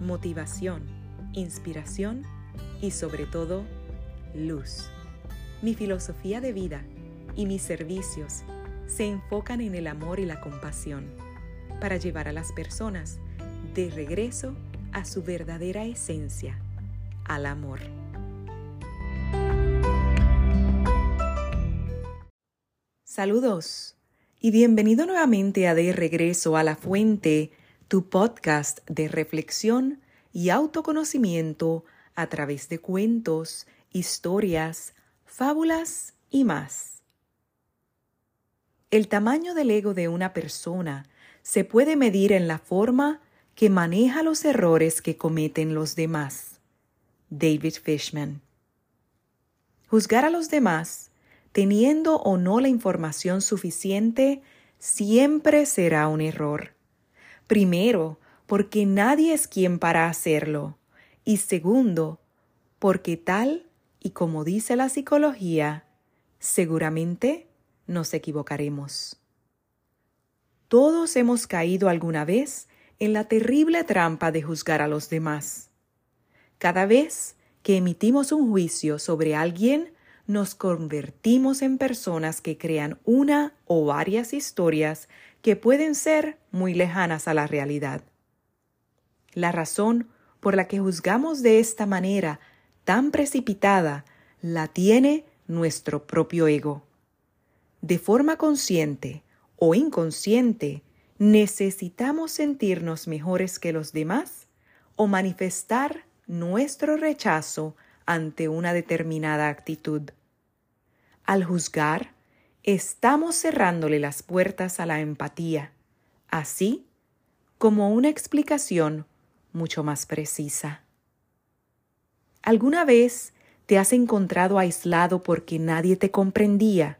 motivación, inspiración y sobre todo luz. Mi filosofía de vida y mis servicios se enfocan en el amor y la compasión para llevar a las personas de regreso a su verdadera esencia, al amor. Saludos y bienvenido nuevamente a De Regreso a la Fuente, tu podcast de reflexión y autoconocimiento a través de cuentos, historias, fábulas y más. El tamaño del ego de una persona se puede medir en la forma que maneja los errores que cometen los demás. David Fishman. Juzgar a los demás teniendo o no la información suficiente, siempre será un error. Primero, porque nadie es quien para hacerlo. Y segundo, porque tal y como dice la psicología, seguramente nos equivocaremos. Todos hemos caído alguna vez en la terrible trampa de juzgar a los demás. Cada vez que emitimos un juicio sobre alguien, nos convertimos en personas que crean una o varias historias que pueden ser muy lejanas a la realidad. La razón por la que juzgamos de esta manera tan precipitada la tiene nuestro propio ego. De forma consciente o inconsciente, necesitamos sentirnos mejores que los demás o manifestar nuestro rechazo ante una determinada actitud. Al juzgar, estamos cerrándole las puertas a la empatía, así como una explicación mucho más precisa. ¿Alguna vez te has encontrado aislado porque nadie te comprendía?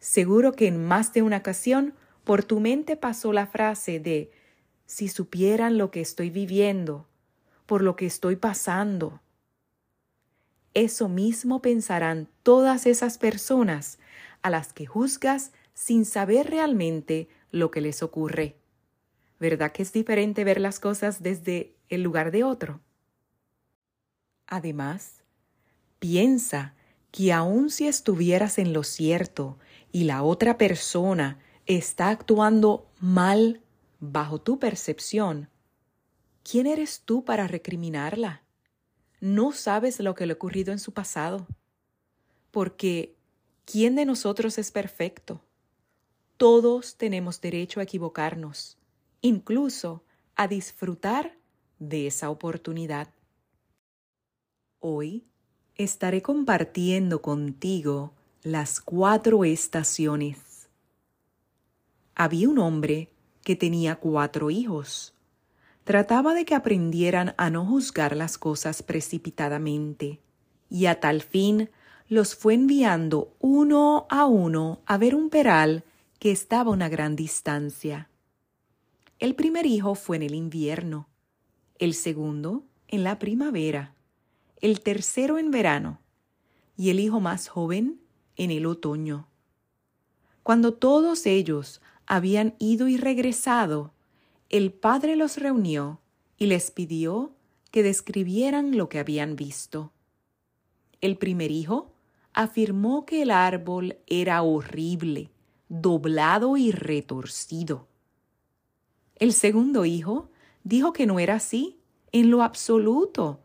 Seguro que en más de una ocasión por tu mente pasó la frase de si supieran lo que estoy viviendo, por lo que estoy pasando, eso mismo pensarán todas esas personas a las que juzgas sin saber realmente lo que les ocurre. ¿Verdad que es diferente ver las cosas desde el lugar de otro? Además, piensa que aun si estuvieras en lo cierto y la otra persona está actuando mal bajo tu percepción, ¿quién eres tú para recriminarla? no sabes lo que le ha ocurrido en su pasado. Porque, ¿quién de nosotros es perfecto? Todos tenemos derecho a equivocarnos, incluso a disfrutar de esa oportunidad. Hoy estaré compartiendo contigo las cuatro estaciones. Había un hombre que tenía cuatro hijos trataba de que aprendieran a no juzgar las cosas precipitadamente, y a tal fin los fue enviando uno a uno a ver un peral que estaba a una gran distancia. El primer hijo fue en el invierno, el segundo en la primavera, el tercero en verano y el hijo más joven en el otoño. Cuando todos ellos habían ido y regresado, el padre los reunió y les pidió que describieran lo que habían visto. El primer hijo afirmó que el árbol era horrible, doblado y retorcido. El segundo hijo dijo que no era así, en lo absoluto,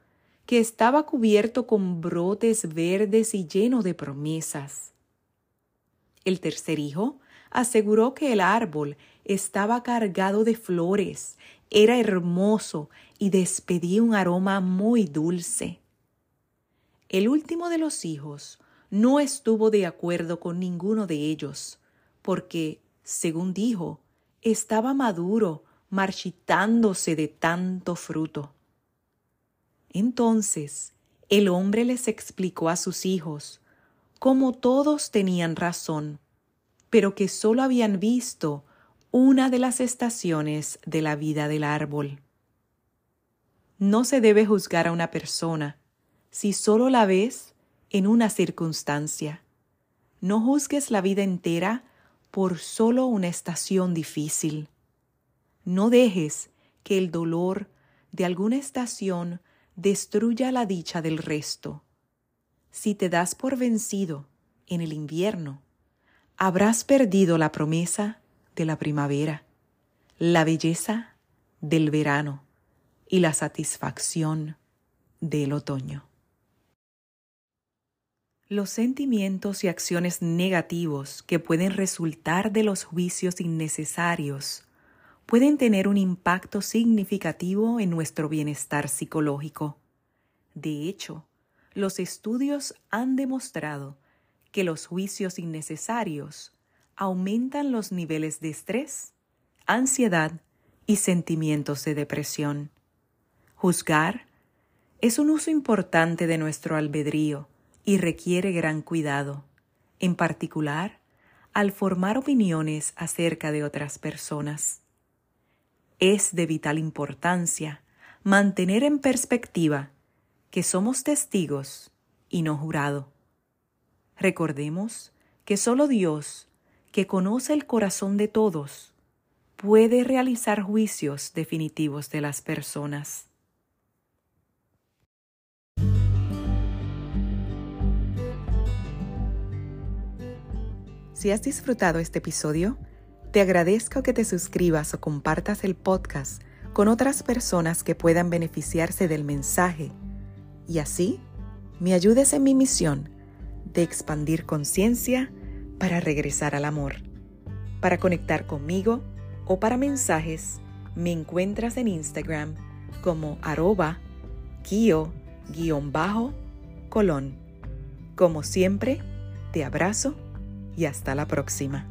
que estaba cubierto con brotes verdes y lleno de promesas. El tercer hijo aseguró que el árbol estaba cargado de flores, era hermoso y despedía un aroma muy dulce. El último de los hijos no estuvo de acuerdo con ninguno de ellos, porque, según dijo, estaba maduro, marchitándose de tanto fruto. Entonces el hombre les explicó a sus hijos cómo todos tenían razón, pero que sólo habían visto una de las estaciones de la vida del árbol. No se debe juzgar a una persona si solo la ves en una circunstancia. No juzgues la vida entera por solo una estación difícil. No dejes que el dolor de alguna estación destruya la dicha del resto. Si te das por vencido en el invierno, habrás perdido la promesa de la primavera, la belleza del verano y la satisfacción del otoño. Los sentimientos y acciones negativos que pueden resultar de los juicios innecesarios pueden tener un impacto significativo en nuestro bienestar psicológico. De hecho, los estudios han demostrado que los juicios innecesarios aumentan los niveles de estrés, ansiedad y sentimientos de depresión. Juzgar es un uso importante de nuestro albedrío y requiere gran cuidado, en particular al formar opiniones acerca de otras personas. Es de vital importancia mantener en perspectiva que somos testigos y no jurado. Recordemos que solo Dios, que conoce el corazón de todos, puede realizar juicios definitivos de las personas. Si has disfrutado este episodio, te agradezco que te suscribas o compartas el podcast con otras personas que puedan beneficiarse del mensaje y así me ayudes en mi misión de expandir conciencia para regresar al amor. Para conectar conmigo o para mensajes, me encuentras en Instagram como arroba kio-colón. Como siempre, te abrazo y hasta la próxima.